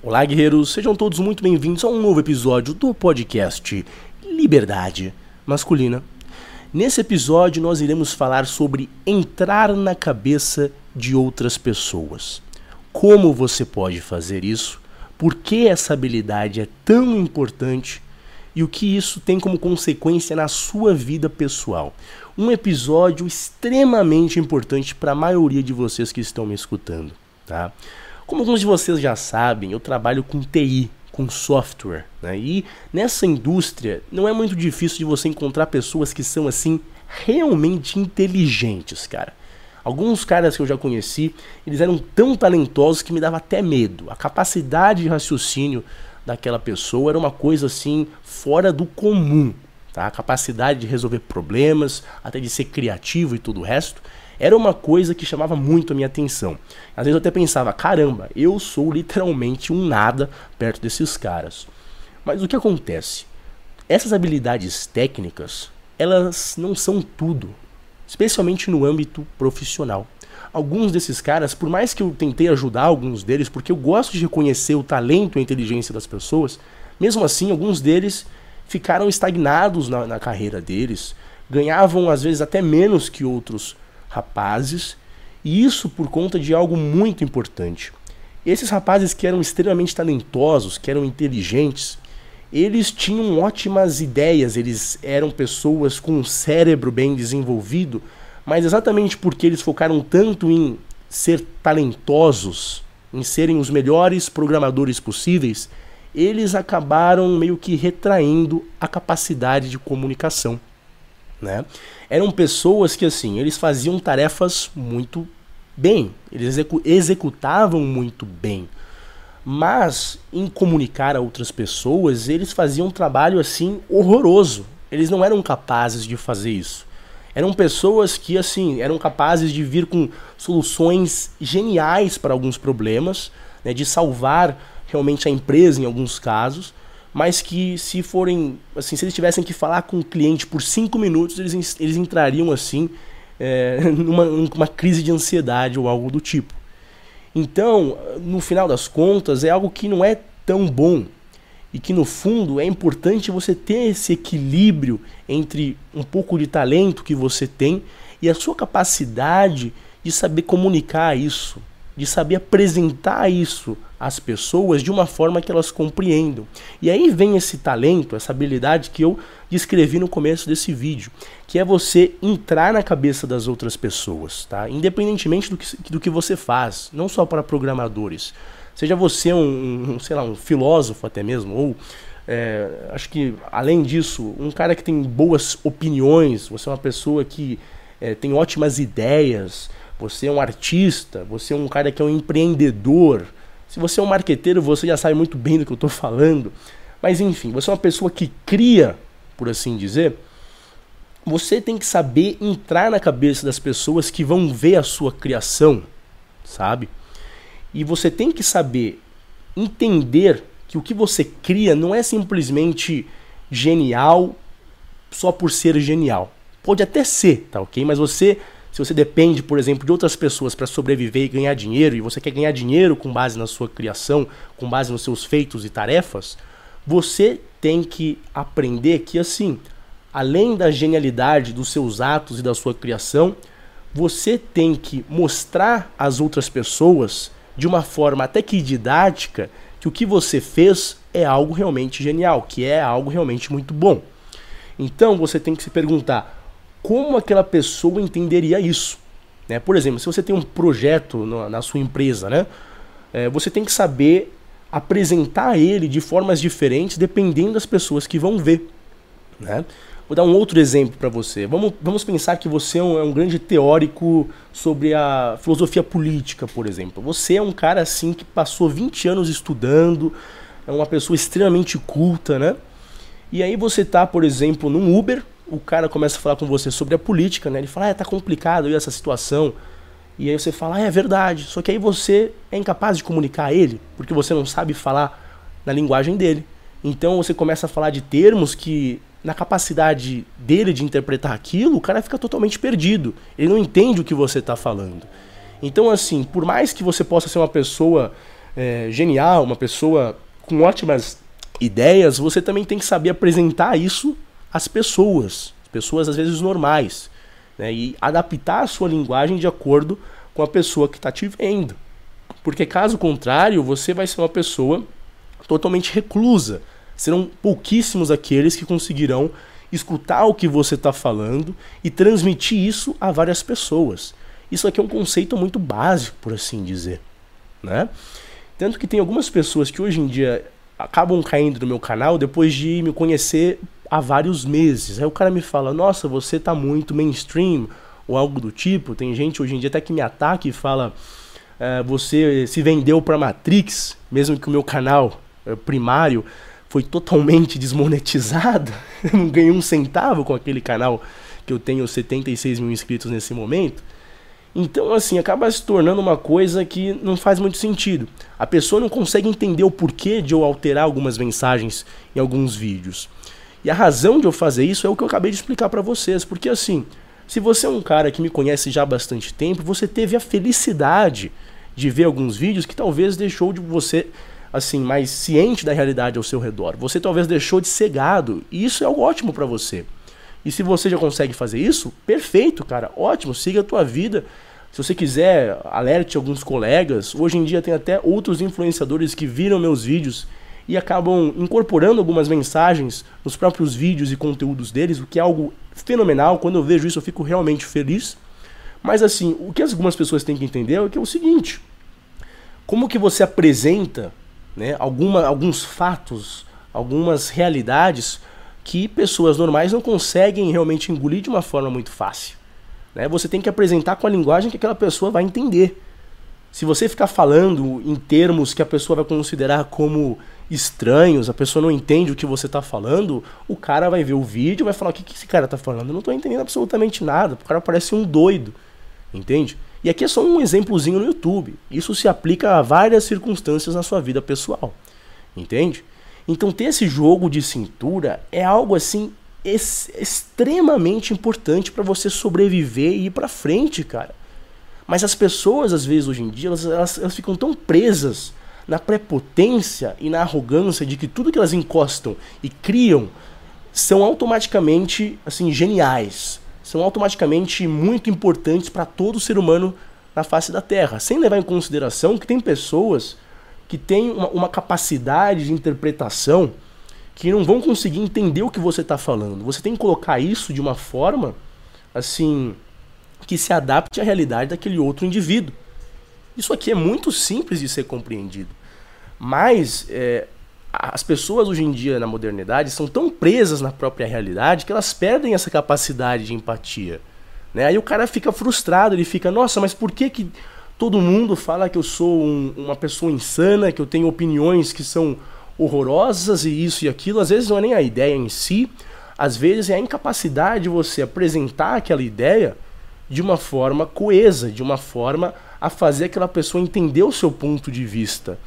Olá, guerreiros, sejam todos muito bem-vindos a um novo episódio do podcast Liberdade Masculina. Nesse episódio, nós iremos falar sobre entrar na cabeça de outras pessoas. Como você pode fazer isso? Por que essa habilidade é tão importante? E o que isso tem como consequência na sua vida pessoal? Um episódio extremamente importante para a maioria de vocês que estão me escutando, tá? Como alguns de vocês já sabem, eu trabalho com TI, com software, né? E nessa indústria não é muito difícil de você encontrar pessoas que são assim realmente inteligentes, cara. Alguns caras que eu já conheci, eles eram tão talentosos que me dava até medo. A capacidade de raciocínio daquela pessoa era uma coisa assim fora do comum, tá? A capacidade de resolver problemas, até de ser criativo e tudo o resto era uma coisa que chamava muito a minha atenção. Às vezes eu até pensava, caramba, eu sou literalmente um nada perto desses caras. Mas o que acontece? Essas habilidades técnicas, elas não são tudo, especialmente no âmbito profissional. Alguns desses caras, por mais que eu tentei ajudar alguns deles, porque eu gosto de reconhecer o talento e a inteligência das pessoas, mesmo assim, alguns deles ficaram estagnados na, na carreira deles, ganhavam às vezes até menos que outros rapazes, e isso por conta de algo muito importante. Esses rapazes que eram extremamente talentosos, que eram inteligentes, eles tinham ótimas ideias, eles eram pessoas com um cérebro bem desenvolvido, mas exatamente porque eles focaram tanto em ser talentosos, em serem os melhores programadores possíveis, eles acabaram meio que retraindo a capacidade de comunicação né? Eram pessoas que assim, eles faziam tarefas muito bem, eles execu executavam muito bem. Mas em comunicar a outras pessoas, eles faziam um trabalho assim horroroso. Eles não eram capazes de fazer isso. Eram pessoas que assim, eram capazes de vir com soluções geniais para alguns problemas, né, de salvar realmente a empresa em alguns casos, mas que se forem, assim, se eles tivessem que falar com o cliente por cinco minutos, eles, eles entrariam assim é, numa, numa crise de ansiedade ou algo do tipo. Então, no final das contas, é algo que não é tão bom e que no fundo é importante você ter esse equilíbrio entre um pouco de talento que você tem e a sua capacidade de saber comunicar isso, de saber apresentar isso às pessoas de uma forma que elas compreendam. E aí vem esse talento, essa habilidade que eu descrevi no começo desse vídeo, que é você entrar na cabeça das outras pessoas, tá? Independentemente do que, do que você faz, não só para programadores. Seja você um, um sei lá, um filósofo até mesmo, ou é, acho que além disso, um cara que tem boas opiniões, você é uma pessoa que é, tem ótimas ideias, você é um artista, você é um cara que é um empreendedor. Se você é um marqueteiro, você já sabe muito bem do que eu estou falando. Mas enfim, você é uma pessoa que cria, por assim dizer. Você tem que saber entrar na cabeça das pessoas que vão ver a sua criação, sabe? E você tem que saber entender que o que você cria não é simplesmente genial só por ser genial. Pode até ser, tá ok? Mas você se você depende, por exemplo, de outras pessoas para sobreviver e ganhar dinheiro, e você quer ganhar dinheiro com base na sua criação, com base nos seus feitos e tarefas, você tem que aprender que, assim, além da genialidade dos seus atos e da sua criação, você tem que mostrar às outras pessoas, de uma forma até que didática, que o que você fez é algo realmente genial, que é algo realmente muito bom. Então você tem que se perguntar: como aquela pessoa entenderia isso. Né? Por exemplo, se você tem um projeto na, sua empresa, né? É, você tem que saber apresentar ele de formas diferentes dependendo das pessoas que vão ver. Né? Vou dar um outro exemplo para você. Vamos, vamos pensar que você é um, é um, grande teórico sobre a filosofia política, por exemplo. Você é um cara assim que passou 20 anos estudando, é uma pessoa extremamente culta, né? E aí você tá, por exemplo, num Uber, o cara começa a falar com você sobre a política, né? Ele fala, ah, tá complicado essa situação. E aí você fala, ah, é verdade. Só que aí você é incapaz de comunicar a ele, porque você não sabe falar na linguagem dele. Então você começa a falar de termos que, na capacidade dele de interpretar aquilo, o cara fica totalmente perdido. Ele não entende o que você está falando. Então, assim, por mais que você possa ser uma pessoa é, genial, uma pessoa com ótimas ideias, você também tem que saber apresentar isso às pessoas, pessoas às vezes normais, né? e adaptar a sua linguagem de acordo com a pessoa que está te vendo. Porque caso contrário, você vai ser uma pessoa totalmente reclusa. Serão pouquíssimos aqueles que conseguirão escutar o que você está falando e transmitir isso a várias pessoas. Isso aqui é um conceito muito básico, por assim dizer. Né? Tanto que tem algumas pessoas que hoje em dia acabam caindo no meu canal depois de me conhecer há vários meses. Aí o cara me fala: Nossa, você tá muito mainstream, ou algo do tipo. Tem gente hoje em dia até que me ataca e fala: é, Você se vendeu para Matrix, mesmo que o meu canal é, primário foi totalmente desmonetizado. Eu não ganhei um centavo com aquele canal que eu tenho 76 mil inscritos nesse momento. Então, assim, acaba se tornando uma coisa que não faz muito sentido. A pessoa não consegue entender o porquê de eu alterar algumas mensagens em alguns vídeos. E a razão de eu fazer isso é o que eu acabei de explicar para vocês. Porque, assim, se você é um cara que me conhece já há bastante tempo, você teve a felicidade de ver alguns vídeos que talvez deixou de você assim, mais ciente da realidade ao seu redor. Você talvez deixou de ser gado, e isso é algo ótimo para você. E se você já consegue fazer isso, perfeito, cara, ótimo, siga a tua vida. Se você quiser, alerte alguns colegas. Hoje em dia tem até outros influenciadores que viram meus vídeos e acabam incorporando algumas mensagens nos próprios vídeos e conteúdos deles, o que é algo fenomenal. Quando eu vejo isso, eu fico realmente feliz. Mas assim, o que algumas pessoas têm que entender é que é o seguinte: como que você apresenta né, alguma, alguns fatos, algumas realidades que pessoas normais não conseguem realmente engolir de uma forma muito fácil. Né? Você tem que apresentar com a linguagem que aquela pessoa vai entender. Se você ficar falando em termos que a pessoa vai considerar como estranhos, a pessoa não entende o que você está falando, o cara vai ver o vídeo e vai falar: o que, que esse cara está falando? Eu não estou entendendo absolutamente nada. O cara parece um doido. Entende? E aqui é só um exemplozinho no YouTube. Isso se aplica a várias circunstâncias na sua vida pessoal. Entende? Então ter esse jogo de cintura é algo assim ex extremamente importante para você sobreviver e ir para frente, cara. Mas as pessoas às vezes hoje em dia elas, elas, elas ficam tão presas na prepotência e na arrogância de que tudo que elas encostam e criam são automaticamente assim geniais são automaticamente muito importantes para todo ser humano na face da Terra, sem levar em consideração que tem pessoas que têm uma, uma capacidade de interpretação que não vão conseguir entender o que você está falando. Você tem que colocar isso de uma forma assim que se adapte à realidade daquele outro indivíduo. Isso aqui é muito simples de ser compreendido. Mas é, as pessoas hoje em dia na modernidade são tão presas na própria realidade que elas perdem essa capacidade de empatia. Né? Aí o cara fica frustrado, ele fica, nossa, mas por que, que todo mundo fala que eu sou um, uma pessoa insana, que eu tenho opiniões que são horrorosas e isso e aquilo? Às vezes não é nem a ideia em si, às vezes é a incapacidade de você apresentar aquela ideia de uma forma coesa, de uma forma a fazer aquela pessoa entender o seu ponto de vista.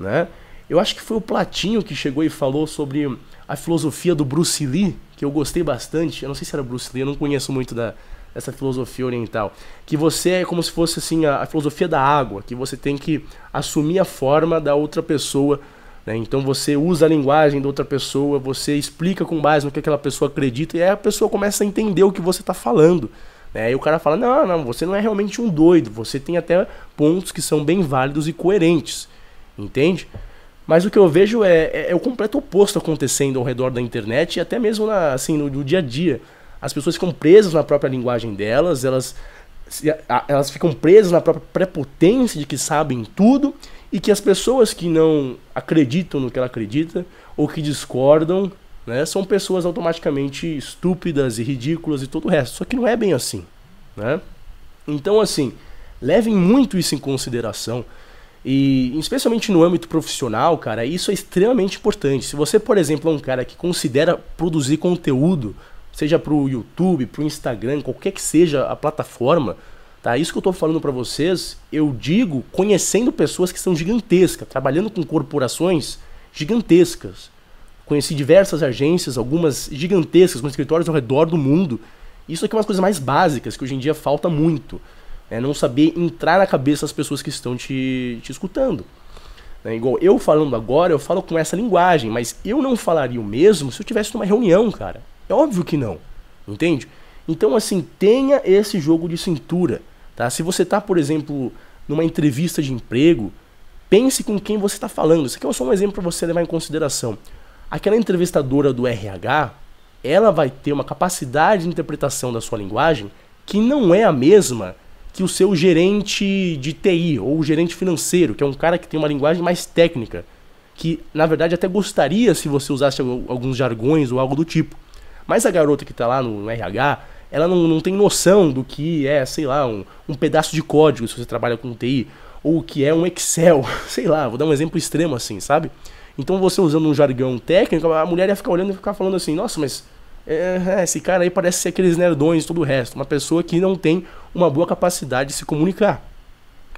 Né? Eu acho que foi o Platinho que chegou e falou sobre a filosofia do Bruce Lee, que eu gostei bastante. Eu não sei se era Bruce Lee, eu não conheço muito da, dessa filosofia oriental. Que você é como se fosse assim a, a filosofia da água, que você tem que assumir a forma da outra pessoa. Né? Então você usa a linguagem da outra pessoa, você explica com base no que aquela pessoa acredita, e aí a pessoa começa a entender o que você está falando. Né? E o cara fala: não, não, você não é realmente um doido, você tem até pontos que são bem válidos e coerentes. Entende? Mas o que eu vejo é, é, é, o completo oposto acontecendo ao redor da internet e até mesmo na, assim, no, no, dia a dia. As pessoas ficam presas na própria linguagem delas, elas, elas ficam presas na própria prepotência de que sabem tudo e que as pessoas que não acreditam no que ela acredita ou que discordam né, são pessoas automaticamente estúpidas e ridículas e todo o resto. Só que não é bem assim. Né? Então, assim, levem muito isso em consideração. E especialmente no âmbito profissional, cara, isso é extremamente importante. Se você, por exemplo, é um cara que considera produzir conteúdo, seja para o YouTube, para o Instagram, qualquer que seja a plataforma, tá? Isso que eu estou falando para vocês, eu digo conhecendo pessoas que são gigantescas, trabalhando com corporações gigantescas. Conheci diversas agências, algumas gigantescas, com escritórios ao redor do mundo. Isso aqui é uma das coisas mais básicas que hoje em dia falta muito. É não saber entrar na cabeça das pessoas que estão te, te escutando. Né? Igual eu falando agora, eu falo com essa linguagem, mas eu não falaria o mesmo se eu tivesse numa reunião, cara. É óbvio que não. Entende? Então, assim, tenha esse jogo de cintura. Tá? Se você está, por exemplo, numa entrevista de emprego, pense com quem você está falando. Isso aqui é só um exemplo para você levar em consideração. Aquela entrevistadora do RH, ela vai ter uma capacidade de interpretação da sua linguagem que não é a mesma que o seu gerente de TI ou o gerente financeiro, que é um cara que tem uma linguagem mais técnica, que na verdade até gostaria se você usasse alguns jargões ou algo do tipo. Mas a garota que está lá no RH, ela não, não tem noção do que é, sei lá, um, um pedaço de código se você trabalha com TI, ou o que é um Excel, sei lá, vou dar um exemplo extremo assim, sabe? Então você usando um jargão técnico, a mulher ia ficar olhando e ficar falando assim, nossa, mas é, é, esse cara aí parece ser aqueles nerdões e todo o resto, uma pessoa que não tem uma boa capacidade de se comunicar,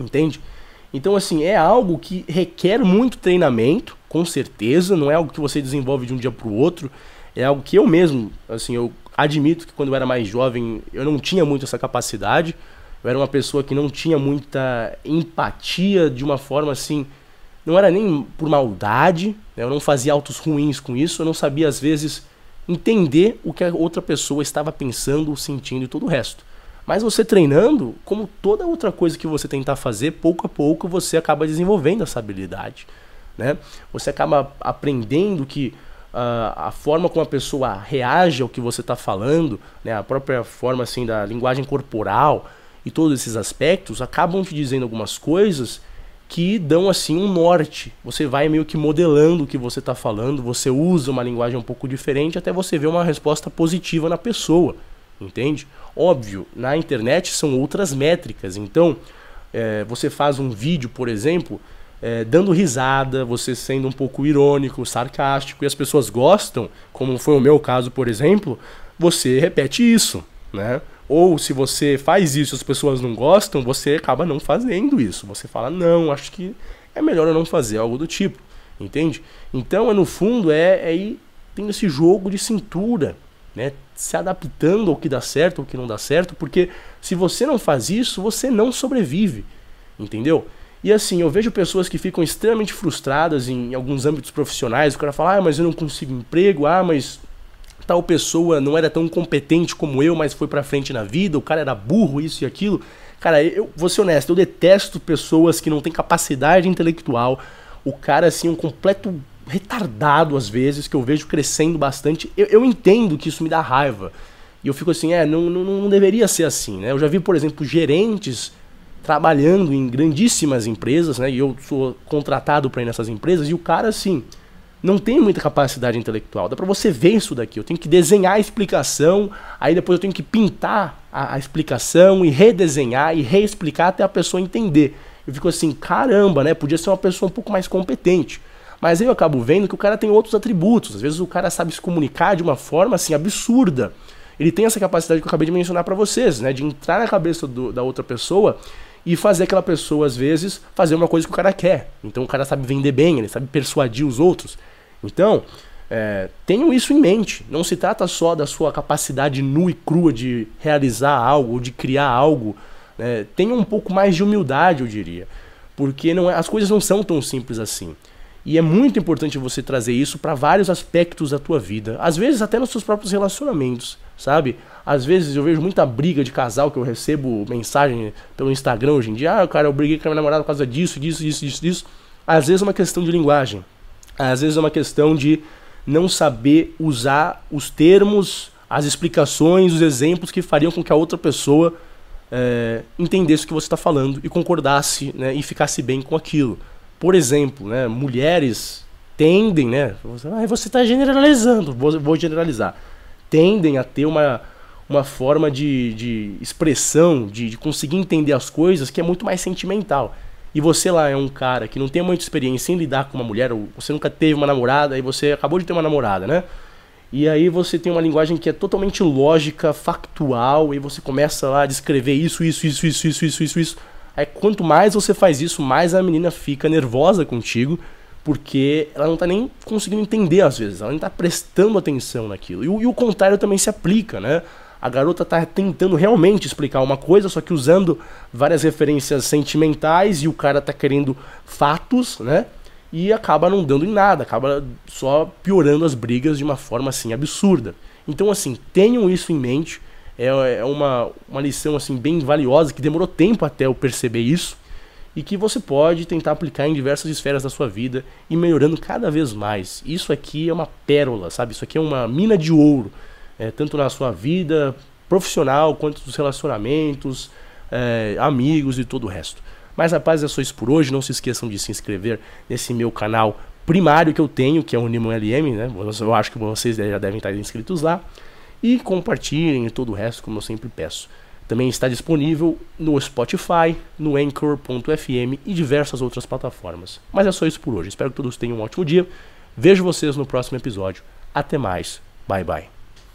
entende? Então assim, é algo que requer muito treinamento, com certeza, não é algo que você desenvolve de um dia para o outro, é algo que eu mesmo, assim, eu admito que quando eu era mais jovem eu não tinha muito essa capacidade. Eu era uma pessoa que não tinha muita empatia de uma forma assim. Não era nem por maldade, né? eu não fazia autos ruins com isso, eu não sabia às vezes entender o que a outra pessoa estava pensando, sentindo e todo o resto. Mas você treinando, como toda outra coisa que você tentar fazer, pouco a pouco você acaba desenvolvendo essa habilidade. Né? Você acaba aprendendo que uh, a forma como a pessoa reage ao que você está falando, né, a própria forma assim da linguagem corporal e todos esses aspectos acabam te dizendo algumas coisas que dão assim um norte. Você vai meio que modelando o que você está falando, você usa uma linguagem um pouco diferente até você ver uma resposta positiva na pessoa, entende? Óbvio, na internet são outras métricas. Então, é, você faz um vídeo, por exemplo, é, dando risada, você sendo um pouco irônico, sarcástico, e as pessoas gostam, como foi o meu caso, por exemplo, você repete isso, né? Ou se você faz isso e as pessoas não gostam, você acaba não fazendo isso. Você fala, não, acho que é melhor eu não fazer algo do tipo, entende? Então, no fundo, é, é ir tendo esse jogo de cintura, né? Se adaptando ao que dá certo, ao que não dá certo, porque se você não faz isso, você não sobrevive, entendeu? E assim, eu vejo pessoas que ficam extremamente frustradas em alguns âmbitos profissionais. O cara fala, ah, mas eu não consigo emprego, ah, mas tal pessoa não era tão competente como eu, mas foi pra frente na vida, o cara era burro, isso e aquilo. Cara, eu vou ser honesto, eu detesto pessoas que não têm capacidade intelectual. O cara, assim, um completo retardado às vezes, que eu vejo crescendo bastante. Eu, eu entendo que isso me dá raiva. E eu fico assim, é, não, não, não deveria ser assim, né? Eu já vi, por exemplo, gerentes trabalhando em grandíssimas empresas, né? E eu sou contratado para ir nessas empresas e o cara assim não tem muita capacidade intelectual. Dá para você ver isso daqui. Eu tenho que desenhar a explicação, aí depois eu tenho que pintar a, a explicação e redesenhar e reexplicar até a pessoa entender. Eu fico assim, caramba, né? Podia ser uma pessoa um pouco mais competente. Mas eu acabo vendo que o cara tem outros atributos. Às vezes o cara sabe se comunicar de uma forma assim absurda. Ele tem essa capacidade que eu acabei de mencionar para vocês, né? De entrar na cabeça do, da outra pessoa e fazer aquela pessoa, às vezes, fazer uma coisa que o cara quer. Então o cara sabe vender bem, ele sabe persuadir os outros. Então, é, tenham isso em mente. Não se trata só da sua capacidade nua e crua de realizar algo, ou de criar algo. Né? Tenha um pouco mais de humildade, eu diria. Porque não é, as coisas não são tão simples assim. E é muito importante você trazer isso para vários aspectos da tua vida. Às vezes até nos seus próprios relacionamentos, sabe? Às vezes eu vejo muita briga de casal que eu recebo mensagem pelo Instagram hoje em dia. Ah, cara, eu briguei com a minha namorada por causa disso, disso, disso, disso, disso. Às vezes é uma questão de linguagem. Às vezes é uma questão de não saber usar os termos, as explicações, os exemplos que fariam com que a outra pessoa é, entendesse o que você está falando e concordasse né, e ficasse bem com aquilo. Por exemplo, né, mulheres tendem, né? Você está generalizando, vou, vou, generalizar. Tendem a ter uma, uma forma de, de expressão, de, de conseguir entender as coisas que é muito mais sentimental. E você lá é um cara que não tem muita experiência em lidar com uma mulher, ou você nunca teve uma namorada, e você acabou de ter uma namorada, né? E aí você tem uma linguagem que é totalmente lógica, factual, e você começa lá a descrever isso, isso, isso, isso, isso, isso, isso, isso. Aí quanto mais você faz isso, mais a menina fica nervosa contigo, porque ela não tá nem conseguindo entender às vezes, ela não tá prestando atenção naquilo. E e o contrário também se aplica, né? A garota tá tentando realmente explicar uma coisa, só que usando várias referências sentimentais e o cara tá querendo fatos, né? e acaba não dando em nada, acaba só piorando as brigas de uma forma assim absurda. Então assim, tenham isso em mente. É, é uma, uma lição assim bem valiosa que demorou tempo até eu perceber isso e que você pode tentar aplicar em diversas esferas da sua vida e melhorando cada vez mais. Isso aqui é uma pérola, sabe? Isso aqui é uma mina de ouro, é, tanto na sua vida profissional quanto nos relacionamentos, é, amigos e todo o resto. Mas rapaz, é só isso por hoje. Não se esqueçam de se inscrever nesse meu canal primário que eu tenho, que é o Nimo LM, né? Eu acho que vocês já devem estar inscritos lá. E compartilhem todo o resto, como eu sempre peço. Também está disponível no Spotify, no Anchor.fm e diversas outras plataformas. Mas é só isso por hoje. Espero que todos tenham um ótimo dia. Vejo vocês no próximo episódio. Até mais. Bye bye.